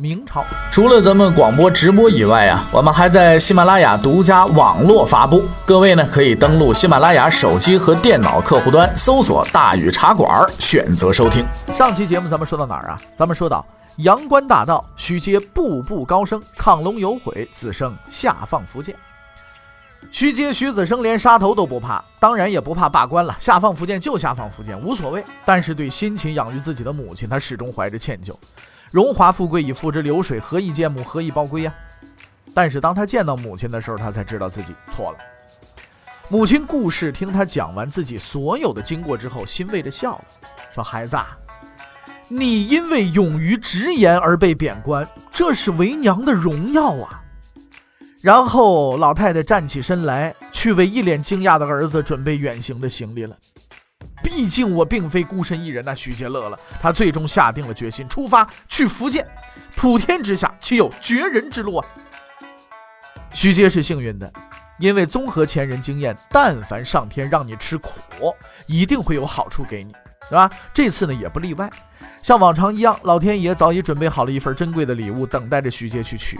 明朝除了咱们广播直播以外啊，我们还在喜马拉雅独家网络发布。各位呢可以登录喜马拉雅手机和电脑客户端，搜索“大禹茶馆”，选择收听。上期节目咱们说到哪儿啊？咱们说到阳关大道，徐阶步步高升，亢龙有悔，子生下放福建。徐阶、徐子升连杀头都不怕，当然也不怕罢官了，下放福建就下放福建，无所谓。但是对辛勤养育自己的母亲，他始终怀着歉疚。荣华富贵已付之流水，何以见母？何以报归呀？但是当他见到母亲的时候，他才知道自己错了。母亲故事听他讲完自己所有的经过之后，欣慰的笑了，说：“孩子，你因为勇于直言而被贬官，这是为娘的荣耀啊。”然后老太太站起身来，去为一脸惊讶的儿子准备远行的行李了。毕竟我并非孤身一人呐，徐杰乐了。他最终下定了决心，出发去福建。普天之下，岂有绝人之路啊？徐阶是幸运的，因为综合前人经验，但凡上天让你吃苦，一定会有好处给你，是吧？这次呢也不例外。像往常一样，老天爷早已准备好了一份珍贵的礼物，等待着徐阶去取。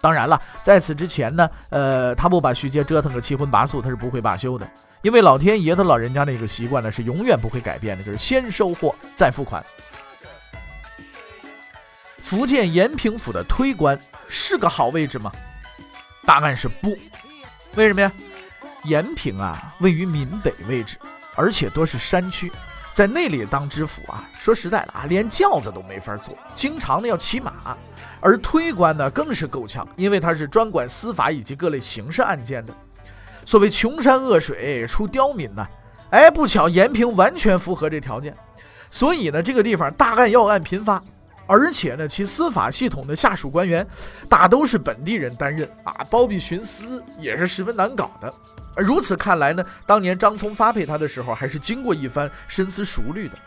当然了，在此之前呢，呃，他不把徐阶折腾个七荤八素，他是不会罢休的。因为老天爷他老人家那个习惯呢，是永远不会改变的，就是先收货再付款。福建延平府的推官是个好位置吗？答案是不。为什么呀？延平啊，位于闽北位置，而且多是山区，在那里当知府啊，说实在的啊，连轿子都没法坐，经常呢要骑马。而推官呢，更是够呛，因为他是专管司法以及各类刑事案件的。所谓穷山恶水出刁民呐，哎，不巧延平完全符合这条件，所以呢，这个地方大案要案频发，而且呢，其司法系统的下属官员大都是本地人担任啊，包庇徇私也是十分难搞的。如此看来呢，当年张聪发配他的时候，还是经过一番深思熟虑的。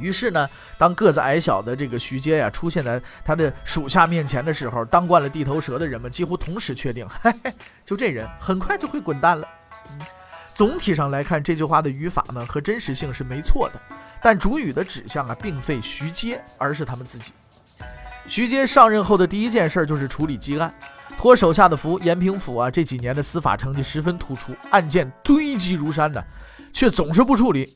于是呢，当个子矮小的这个徐阶呀出现在他的属下面前的时候，当惯了地头蛇的人们几乎同时确定，嘿嘿，就这人很快就会滚蛋了。总体上来看，这句话的语法呢和真实性是没错的，但主语的指向啊并非徐阶，而是他们自己。徐阶上任后的第一件事就是处理积案，托手下的福，延平府啊这几年的司法成绩十分突出，案件堆积如山呢，却总是不处理。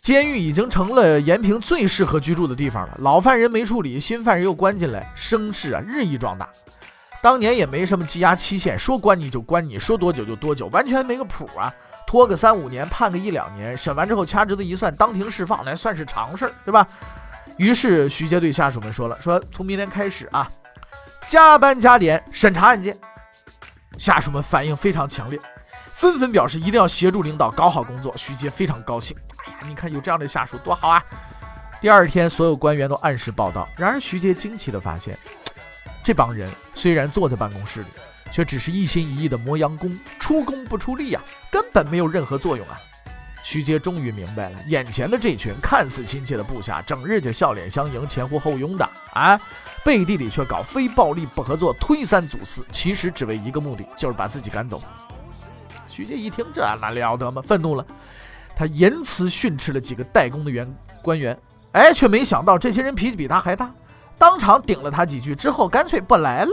监狱已经成了延平最适合居住的地方了。老犯人没处理，新犯人又关进来，声势啊日益壮大。当年也没什么羁押期限，说关你就关你，说多久就多久，完全没个谱啊。拖个三五年，判个一两年，审完之后掐指子一算，当庭释放，那算是常事儿，对吧？于是徐阶对下属们说了：“说从明天开始啊，加班加点审查案件。”下属们反应非常强烈，纷纷表示一定要协助领导搞好工作。徐杰非常高兴。哎呀你看有这样的下属多好啊！第二天，所有官员都按时报道。然而，徐杰惊奇地发现，这帮人虽然坐在办公室里，却只是一心一意的磨洋工，出工不出力啊，根本没有任何作用啊！徐杰终于明白了，眼前的这群看似亲切的部下，整日就笑脸相迎、前呼后拥的啊，背地里却搞非暴力不合作、推三阻四，其实只为一个目的，就是把自己赶走。徐阶一听，这哪了得吗？愤怒了。他言辞训斥了几个代工的员官员，哎，却没想到这些人脾气比他还大，当场顶了他几句之后，干脆不来了。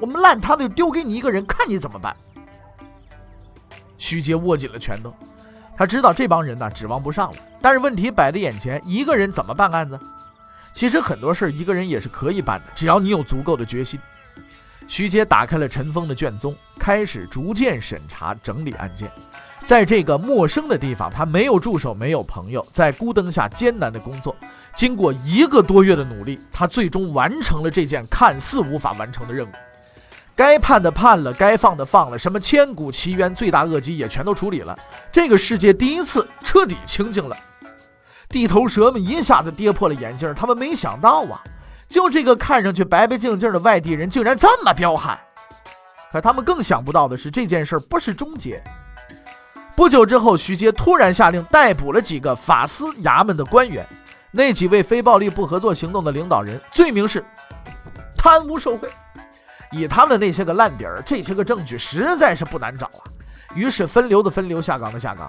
我们烂摊子就丢给你一个人，看你怎么办。徐阶握紧了拳头，他知道这帮人呢指望不上了，但是问题摆在眼前，一个人怎么办案子？其实很多事儿一个人也是可以办的，只要你有足够的决心。徐阶打开了尘封的卷宗，开始逐渐审查整理案件。在这个陌生的地方，他没有助手，没有朋友，在孤灯下艰难的工作。经过一个多月的努力，他最终完成了这件看似无法完成的任务。该判的判了，该放的放了，什么千古奇冤、罪大恶极也全都处理了。这个世界第一次彻底清静了。地头蛇们一下子跌破了眼镜，他们没想到啊，就这个看上去白白净净的外地人，竟然这么彪悍。可他们更想不到的是，这件事不是终结。不久之后，徐阶突然下令逮捕了几个法司衙门的官员，那几位非暴力不合作行动的领导人，罪名是贪污受贿。以他们的那些个烂底儿，这些个证据实在是不难找啊。于是分流的分流，下岗的下岗。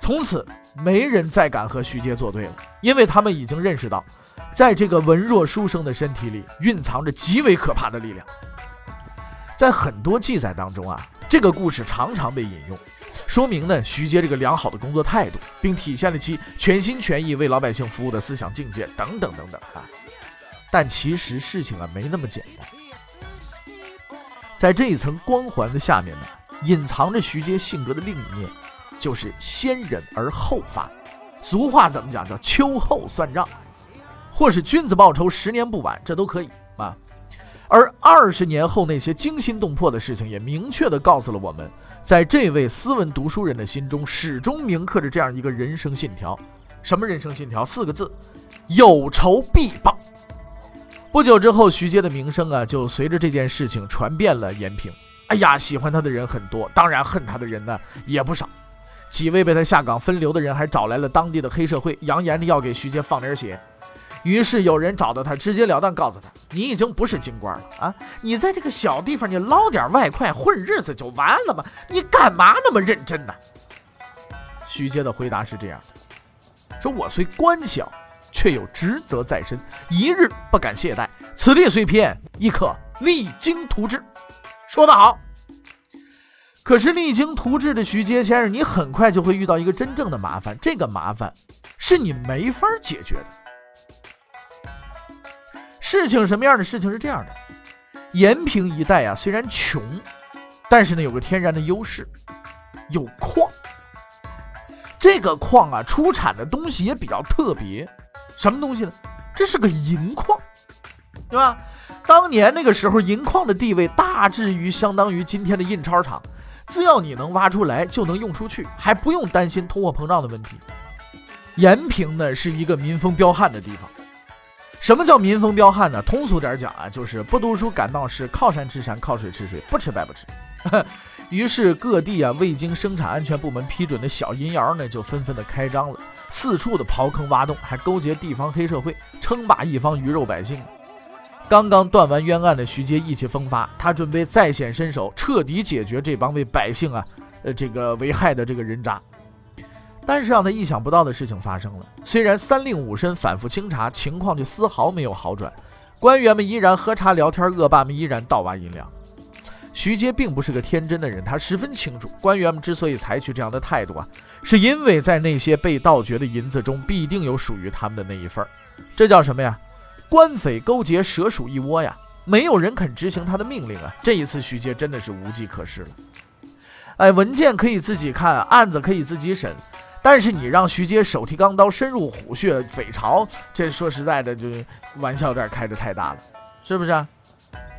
从此，没人再敢和徐阶作对了，因为他们已经认识到。在这个文弱书生的身体里，蕴藏着极为可怕的力量。在很多记载当中啊，这个故事常常被引用，说明呢徐阶这个良好的工作态度，并体现了其全心全意为老百姓服务的思想境界等等等等啊。但其实事情啊没那么简单，在这一层光环的下面呢，隐藏着徐阶性格的另一面，就是先忍而后发。俗话怎么讲？叫秋后算账。或是君子报仇，十年不晚，这都可以啊。而二十年后那些惊心动魄的事情，也明确地告诉了我们，在这位斯文读书人的心中，始终铭刻着这样一个人生信条：什么人生信条？四个字：有仇必报。不久之后，徐阶的名声啊，就随着这件事情传遍了延平。哎呀，喜欢他的人很多，当然恨他的人呢也不少。几位被他下岗分流的人，还找来了当地的黑社会，扬言着要给徐阶放点血。于是有人找到他，直截了当告诉他：“你已经不是京官了啊！你在这个小地方，你捞点外快混日子就完了吗？你干嘛那么认真呢？”徐阶的回答是这样的：“说我虽官小，却有职责在身，一日不敢懈怠。此地虽偏，亦可励精图治。”说得好。可是励精图治的徐阶先生，你很快就会遇到一个真正的麻烦，这个麻烦是你没法解决的。事情什么样的事情是这样的，延平一带啊，虽然穷，但是呢有个天然的优势，有矿。这个矿啊，出产的东西也比较特别，什么东西呢？这是个银矿，对吧？当年那个时候，银矿的地位大致于相当于今天的印钞厂，只要你能挖出来，就能用出去，还不用担心通货膨胀的问题。延平呢，是一个民风彪悍的地方。什么叫民风彪悍呢？通俗点讲啊，就是不读书敢闹事，靠山吃山，靠水吃水，不吃白不吃。于是各地啊未经生产安全部门批准的小银窑呢，就纷纷的开张了，四处的刨坑挖洞，还勾结地方黑社会，称霸一方鱼肉百姓。刚刚断完冤案的徐阶意气风发，他准备再显身手，彻底解决这帮为百姓啊，呃这个危害的这个人渣。但是让他意想不到的事情发生了。虽然三令五申反复清查，情况却丝毫没有好转，官员们依然喝茶聊天，恶霸们依然盗挖银两。徐阶并不是个天真的人，他十分清楚，官员们之所以采取这样的态度啊，是因为在那些被盗掘的银子中，必定有属于他们的那一份这叫什么呀？官匪勾结，蛇鼠一窝呀！没有人肯执行他的命令啊！这一次，徐阶真的是无计可施了。哎，文件可以自己看，案子可以自己审。但是你让徐阶手提钢刀深入虎穴匪巢，这说实在的，就是玩笑有点开得太大了，是不是？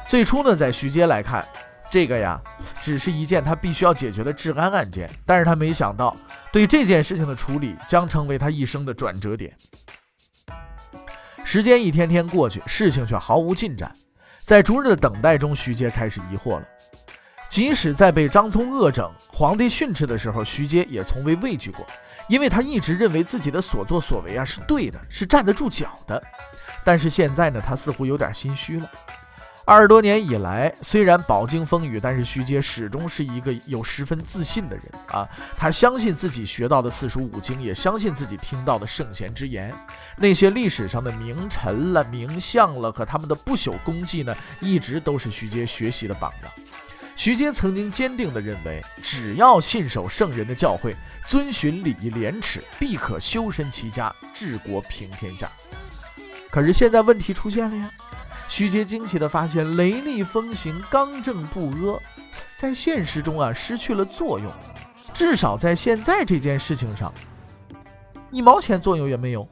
最初呢，在徐阶来看，这个呀，只是一件他必须要解决的治安案件。但是他没想到，对这件事情的处理将成为他一生的转折点。时间一天天过去，事情却毫无进展。在逐日的等待中，徐阶开始疑惑了。即使在被张聪恶整、皇帝训斥的时候，徐阶也从未畏惧过。因为他一直认为自己的所作所为啊是对的，是站得住脚的。但是现在呢，他似乎有点心虚了。二十多年以来，虽然饱经风雨，但是徐阶始终是一个有十分自信的人啊。他相信自己学到的四书五经，也相信自己听到的圣贤之言。那些历史上的名臣了、名相了和他们的不朽功绩呢，一直都是徐阶学习的榜样。徐阶曾经坚定地认为，只要信守圣人的教诲，遵循礼义廉耻，必可修身齐家，治国平天下。可是现在问题出现了呀！徐阶惊奇地发现，雷厉风行、刚正不阿，在现实中啊失去了作用，至少在现在这件事情上，一毛钱作用也没有。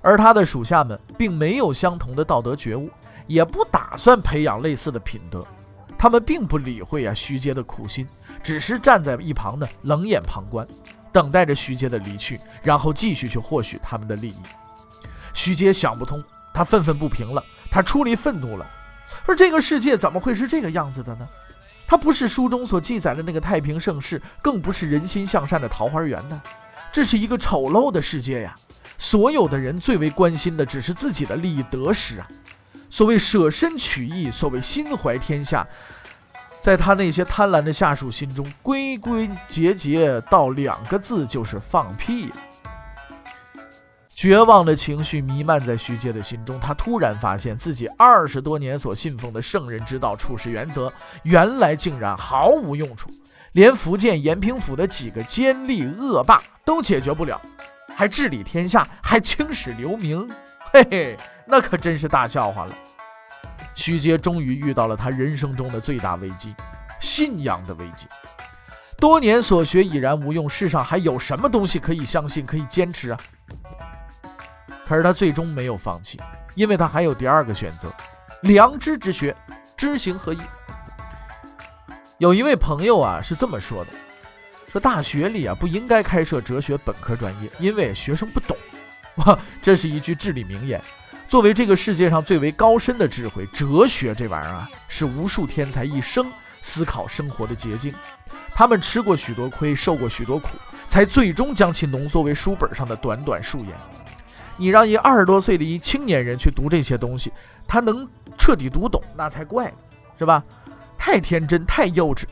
而他的属下们并没有相同的道德觉悟，也不打算培养类似的品德。他们并不理会啊徐阶的苦心，只是站在一旁呢冷眼旁观，等待着徐阶的离去，然后继续去获取他们的利益。徐阶想不通，他愤愤不平了，他出离愤怒了，说这个世界怎么会是这个样子的呢？它不是书中所记载的那个太平盛世，更不是人心向善的桃花源呢。这是一个丑陋的世界呀！所有的人最为关心的只是自己的利益得失啊。所谓舍身取义，所谓心怀天下，在他那些贪婪的下属心中，归归结结到两个字，就是放屁。绝望的情绪弥漫在徐阶的心中，他突然发现自己二十多年所信奉的圣人之道、处世原则，原来竟然毫无用处，连福建延平府的几个奸吏恶霸都解决不了，还治理天下，还青史留名，嘿嘿，那可真是大笑话了。徐阶终于遇到了他人生中的最大危机——信仰的危机。多年所学已然无用，世上还有什么东西可以相信、可以坚持啊？可是他最终没有放弃，因为他还有第二个选择：良知之学，知行合一。有一位朋友啊是这么说的：说大学里啊不应该开设哲学本科专业，因为学生不懂。哇，这是一句至理名言。作为这个世界上最为高深的智慧，哲学这玩意儿啊，是无数天才一生思考生活的捷径。他们吃过许多亏，受过许多苦，才最终将其浓缩为书本上的短短数言。你让一二十多岁的一青年人去读这些东西，他能彻底读懂那才怪呢，是吧？太天真，太幼稚。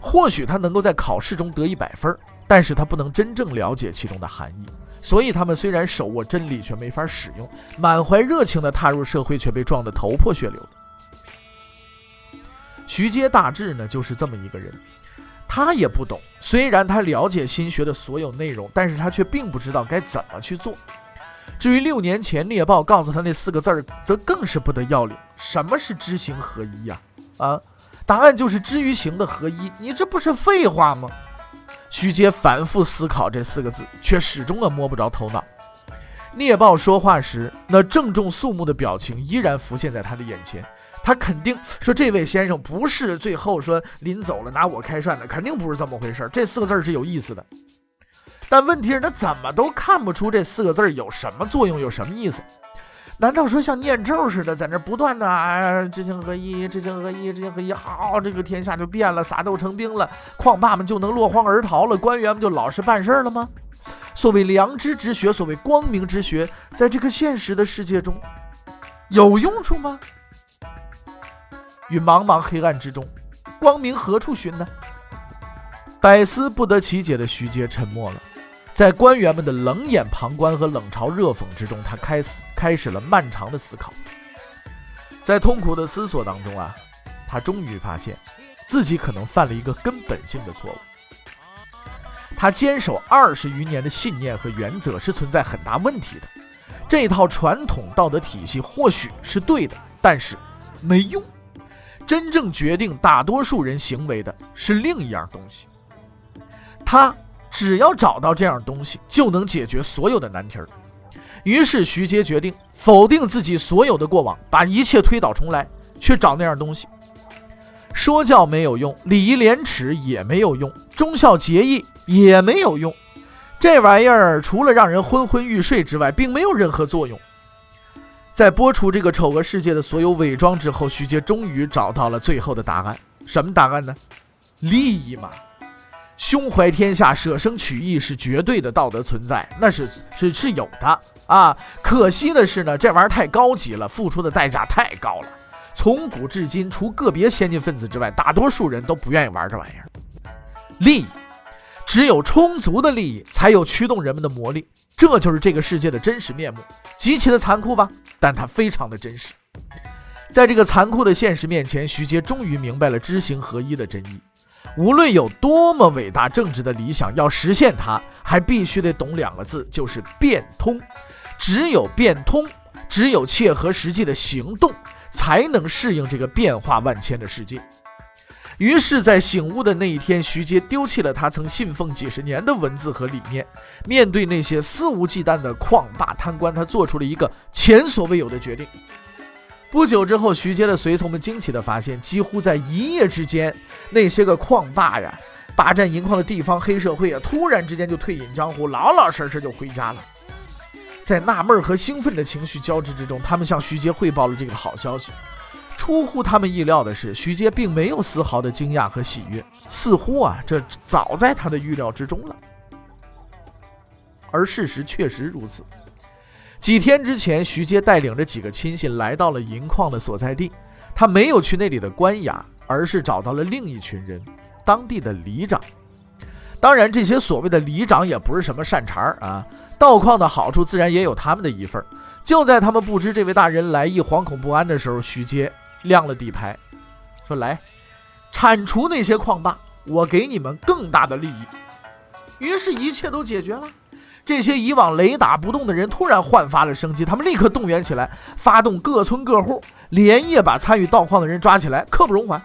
或许他能够在考试中得一百分，但是他不能真正了解其中的含义。所以他们虽然手握真理，却没法使用；满怀热情地踏入社会，却被撞得头破血流。徐阶大志呢，就是这么一个人。他也不懂，虽然他了解心学的所有内容，但是他却并不知道该怎么去做。至于六年前猎豹告诉他那四个字儿，则更是不得要领。什么是知行合一呀？啊，答案就是知与行的合一。你这不是废话吗？徐阶反复思考这四个字，却始终啊摸不着头脑。猎豹说话时，那郑重肃穆的表情依然浮现在他的眼前。他肯定说，这位先生不是最后说临走了拿我开涮的，肯定不是这么回事。这四个字是有意思的。但问题是，他怎么都看不出这四个字有什么作用，有什么意思？难道说像念咒似的，在那不断的啊，知行合一，知行合一，知行合一，好，这个天下就变了，撒豆成兵了，矿霸们就能落荒而逃了，官员们就老实办事了吗？所谓良知之学，所谓光明之学，在这个现实的世界中有用处吗？于茫茫黑暗之中，光明何处寻呢？百思不得其解的徐阶沉默了。在官员们的冷眼旁观和冷嘲热讽之中，他开始开始了漫长的思考。在痛苦的思索当中啊，他终于发现自己可能犯了一个根本性的错误。他坚守二十余年的信念和原则是存在很大问题的。这套传统道德体系或许是对的，但是没用。真正决定大多数人行为的是另一样东西。他。只要找到这样东西，就能解决所有的难题儿。于是徐阶决定否定自己所有的过往，把一切推倒重来，去找那样东西。说教没有用，礼义廉耻也没有用，忠孝节义也没有用。这玩意儿除了让人昏昏欲睡之外，并没有任何作用。在播出这个丑恶世界的所有伪装之后，徐阶终于找到了最后的答案。什么答案呢？利益嘛。胸怀天下、舍生取义是绝对的道德存在，那是是是有的啊。可惜的是呢，这玩意儿太高级了，付出的代价太高了。从古至今，除个别先进分子之外，大多数人都不愿意玩这玩意儿。利益，只有充足的利益，才有驱动人们的魔力。这就是这个世界的真实面目，极其的残酷吧？但它非常的真实。在这个残酷的现实面前，徐杰终于明白了知行合一的真意。无论有多么伟大政治的理想，要实现它，还必须得懂两个字，就是变通。只有变通，只有切合实际的行动，才能适应这个变化万千的世界。于是，在醒悟的那一天，徐阶丢弃了他曾信奉几十年的文字和理念，面对那些肆无忌惮的矿霸贪官，他做出了一个前所未有的决定。不久之后，徐阶的随从们惊奇地发现，几乎在一夜之间，那些个矿霸呀、霸占银矿的地方黑社会啊，突然之间就退隐江湖，老老实实就回家了。在纳闷和兴奋的情绪交织之中，他们向徐阶汇报了这个好消息。出乎他们意料的是，徐阶并没有丝毫的惊讶和喜悦，似乎啊，这早在他的预料之中了。而事实确实如此。几天之前，徐阶带领着几个亲信来到了银矿的所在地，他没有去那里的官衙，而是找到了另一群人，当地的里长。当然，这些所谓的里长也不是什么善茬儿啊，盗矿的好处自然也有他们的一份儿。就在他们不知这位大人来意、惶恐不安的时候，徐阶。亮了底牌，说：“来，铲除那些矿霸，我给你们更大的利益。”于是，一切都解决了。这些以往雷打不动的人突然焕发了生机，他们立刻动员起来，发动各村各户，连夜把参与盗矿的人抓起来，刻不容缓。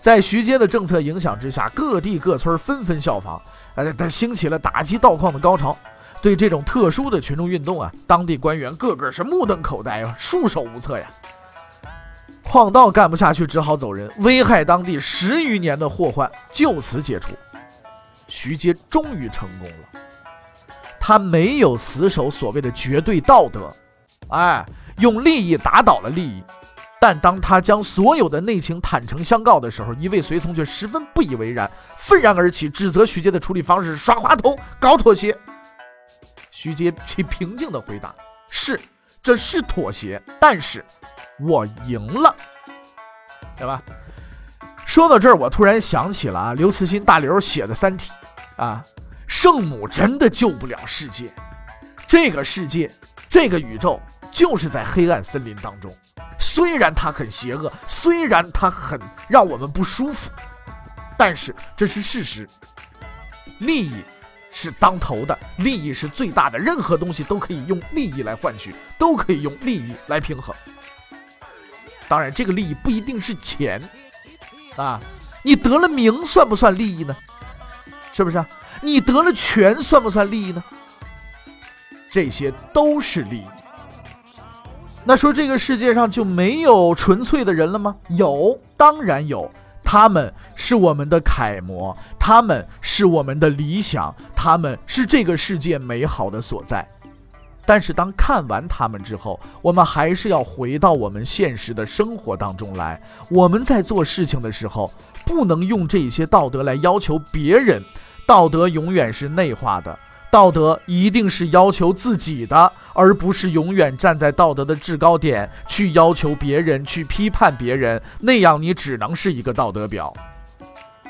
在徐阶的政策影响之下，各地各村纷纷效仿，呃，他兴起了打击盗矿的高潮。对这种特殊的群众运动啊，当地官员个个是目瞪口呆啊，束手无策呀。矿道干不下去，只好走人，危害当地十余年的祸患就此解除。徐阶终于成功了，他没有死守所谓的绝对道德，哎，用利益打倒了利益。但当他将所有的内情坦诚相告的时候，一位随从却十分不以为然，愤然而起，指责徐阶的处理方式耍滑头、搞妥协。徐阶其平静地回答：“是，这是妥协，但是。”我赢了，对吧？说到这儿，我突然想起了啊，刘慈欣大刘写的《三体》啊，圣母真的救不了世界，这个世界，这个宇宙就是在黑暗森林当中。虽然它很邪恶，虽然它很让我们不舒服，但是这是事实。利益是当头的，利益是最大的，任何东西都可以用利益来换取，都可以用利益来平衡。当然，这个利益不一定是钱，啊，你得了名算不算利益呢？是不是？你得了权算不算利益呢？这些都是利益。那说这个世界上就没有纯粹的人了吗？有，当然有，他们是我们的楷模，他们是我们的理想，他们是这个世界美好的所在。但是当看完他们之后，我们还是要回到我们现实的生活当中来。我们在做事情的时候，不能用这些道德来要求别人。道德永远是内化的，道德一定是要求自己的，而不是永远站在道德的制高点去要求别人、去批判别人。那样你只能是一个道德表。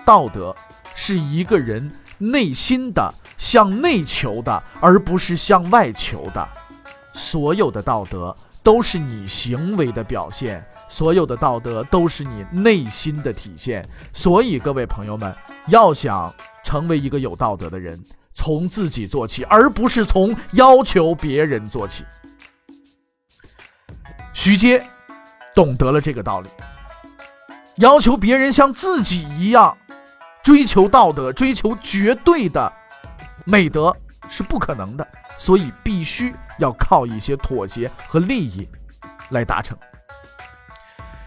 道德是一个人。内心的向内求的，而不是向外求的。所有的道德都是你行为的表现，所有的道德都是你内心的体现。所以，各位朋友们，要想成为一个有道德的人，从自己做起，而不是从要求别人做起。徐阶懂得了这个道理，要求别人像自己一样。追求道德、追求绝对的美德是不可能的，所以必须要靠一些妥协和利益来达成。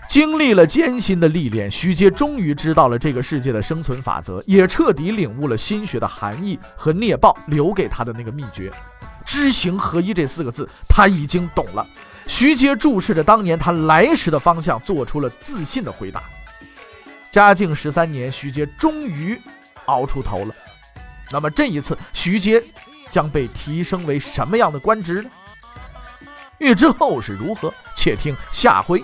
经历了艰辛的历练，徐阶终于知道了这个世界的生存法则，也彻底领悟了心学的含义和猎豹留给他的那个秘诀——知行合一这四个字，他已经懂了。徐阶注视着当年他来时的方向，做出了自信的回答。嘉靖十三年，徐阶终于熬出头了。那么这一次，徐阶将被提升为什么样的官职呢？欲知后事如何，且听下回